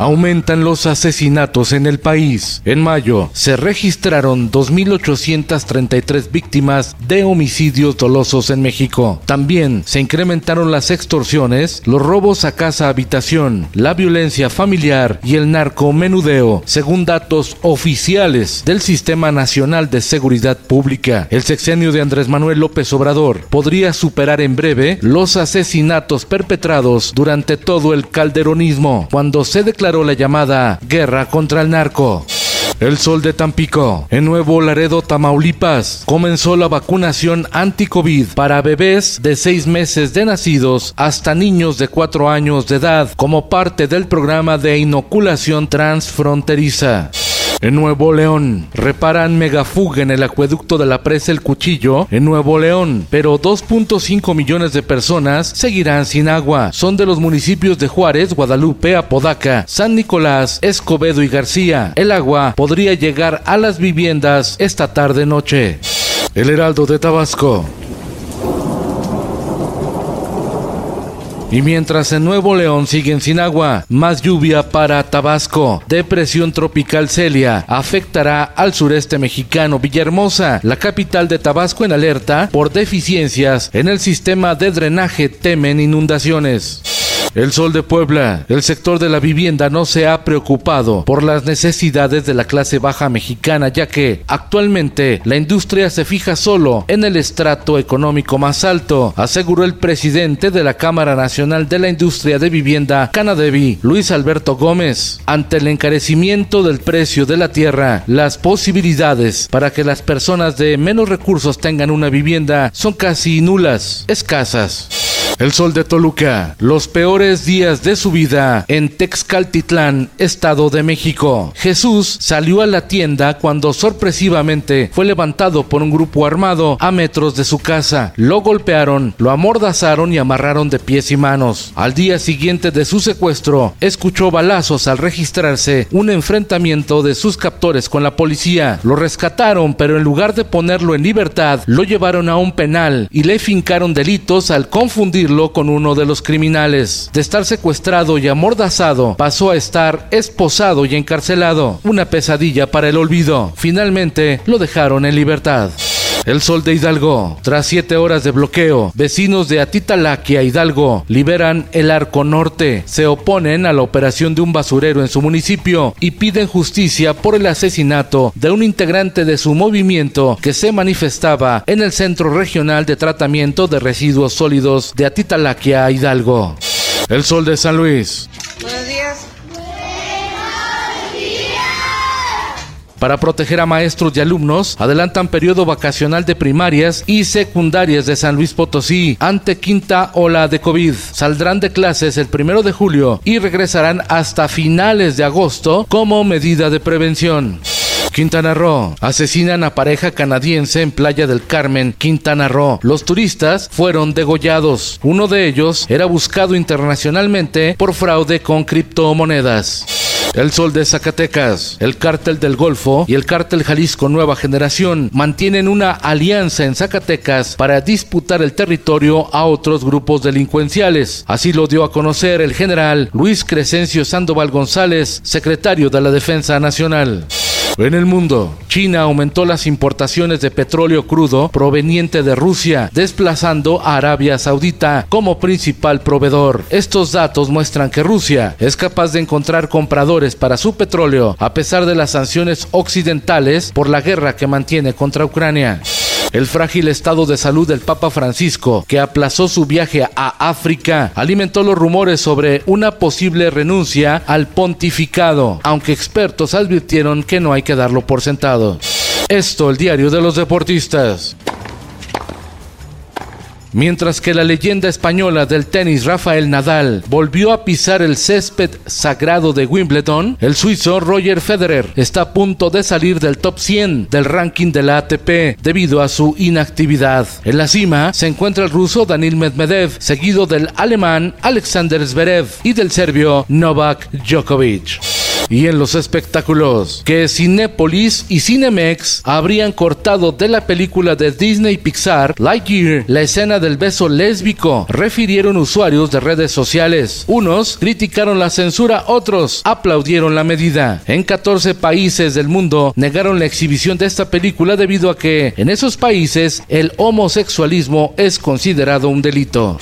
Aumentan los asesinatos en el país. En mayo se registraron 2.833 víctimas de homicidios dolosos en México. También se incrementaron las extorsiones, los robos a casa habitación, la violencia familiar y el narcomenudeo, según datos oficiales del Sistema Nacional de Seguridad Pública. El sexenio de Andrés Manuel López Obrador podría superar en breve los asesinatos perpetrados durante todo el calderonismo, cuando se declaró la llamada guerra contra el narco. El Sol de Tampico. En Nuevo Laredo, Tamaulipas, comenzó la vacunación anti-COVID para bebés de seis meses de nacidos hasta niños de cuatro años de edad como parte del programa de inoculación transfronteriza. En Nuevo León, reparan megafuga en el acueducto de la presa El Cuchillo en Nuevo León, pero 2.5 millones de personas seguirán sin agua. Son de los municipios de Juárez, Guadalupe, Apodaca, San Nicolás, Escobedo y García. El agua podría llegar a las viviendas esta tarde-noche. El Heraldo de Tabasco. Y mientras en Nuevo León siguen sin agua, más lluvia para Tabasco. Depresión tropical Celia afectará al sureste mexicano. Villahermosa, la capital de Tabasco en alerta por deficiencias en el sistema de drenaje, temen inundaciones. El Sol de Puebla. El sector de la vivienda no se ha preocupado por las necesidades de la clase baja mexicana, ya que actualmente la industria se fija solo en el estrato económico más alto, aseguró el presidente de la Cámara Nacional de la Industria de Vivienda, Canadevi, Luis Alberto Gómez. Ante el encarecimiento del precio de la tierra, las posibilidades para que las personas de menos recursos tengan una vivienda son casi nulas, escasas. El Sol de Toluca. Los peores días de su vida en Texcaltitlán, Estado de México. Jesús salió a la tienda cuando sorpresivamente fue levantado por un grupo armado a metros de su casa. Lo golpearon, lo amordazaron y amarraron de pies y manos. Al día siguiente de su secuestro, escuchó balazos al registrarse un enfrentamiento de sus captores con la policía. Lo rescataron, pero en lugar de ponerlo en libertad, lo llevaron a un penal y le fincaron delitos al confundir con uno de los criminales. De estar secuestrado y amordazado, pasó a estar esposado y encarcelado. Una pesadilla para el olvido. Finalmente lo dejaron en libertad. El Sol de Hidalgo. Tras siete horas de bloqueo, vecinos de Atitalaquia, Hidalgo, liberan el Arco Norte. Se oponen a la operación de un basurero en su municipio y piden justicia por el asesinato de un integrante de su movimiento que se manifestaba en el Centro Regional de Tratamiento de Residuos Sólidos de Atitalaquia, Hidalgo. El Sol de San Luis. Buenos días. Para proteger a maestros y alumnos, adelantan periodo vacacional de primarias y secundarias de San Luis Potosí ante quinta ola de COVID. Saldrán de clases el primero de julio y regresarán hasta finales de agosto como medida de prevención. Quintana Roo. Asesinan a pareja canadiense en Playa del Carmen, Quintana Roo. Los turistas fueron degollados. Uno de ellos era buscado internacionalmente por fraude con criptomonedas. El Sol de Zacatecas, el Cártel del Golfo y el Cártel Jalisco Nueva Generación mantienen una alianza en Zacatecas para disputar el territorio a otros grupos delincuenciales. Así lo dio a conocer el general Luis Crescencio Sandoval González, secretario de la Defensa Nacional. En el mundo, China aumentó las importaciones de petróleo crudo proveniente de Rusia, desplazando a Arabia Saudita como principal proveedor. Estos datos muestran que Rusia es capaz de encontrar compradores para su petróleo a pesar de las sanciones occidentales por la guerra que mantiene contra Ucrania. El frágil estado de salud del Papa Francisco, que aplazó su viaje a África, alimentó los rumores sobre una posible renuncia al pontificado, aunque expertos advirtieron que no hay que darlo por sentado. Esto, el diario de los deportistas. Mientras que la leyenda española del tenis Rafael Nadal volvió a pisar el césped sagrado de Wimbledon, el suizo Roger Federer está a punto de salir del top 100 del ranking de la ATP debido a su inactividad. En la cima se encuentra el ruso Danil Medvedev, seguido del alemán Alexander Zverev y del serbio Novak Djokovic. Y en los espectáculos, que Cinepolis y Cinemex habrían cortado de la película de Disney Pixar Lightyear la escena del beso lésbico, refirieron usuarios de redes sociales. Unos criticaron la censura, otros aplaudieron la medida. En 14 países del mundo negaron la exhibición de esta película debido a que en esos países el homosexualismo es considerado un delito.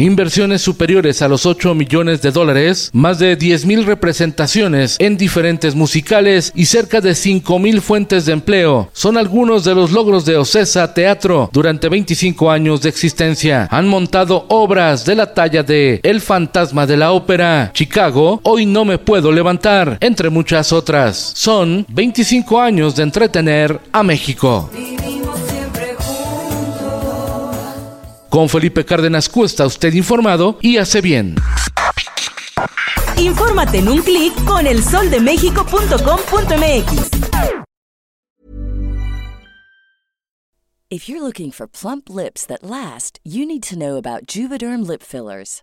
Inversiones superiores a los 8 millones de dólares, más de 10 mil representaciones en diferentes musicales y cerca de 5 mil fuentes de empleo son algunos de los logros de Ocesa Teatro durante 25 años de existencia. Han montado obras de la talla de El fantasma de la ópera, Chicago, Hoy no me puedo levantar, entre muchas otras. Son 25 años de entretener a México. Con Felipe Cárdenas Q está usted informado y hace bien. Infórmate en un clic con elsoldemexico.com.mx. If you're looking for plump lips that last, you need to know about Juvederm lip fillers.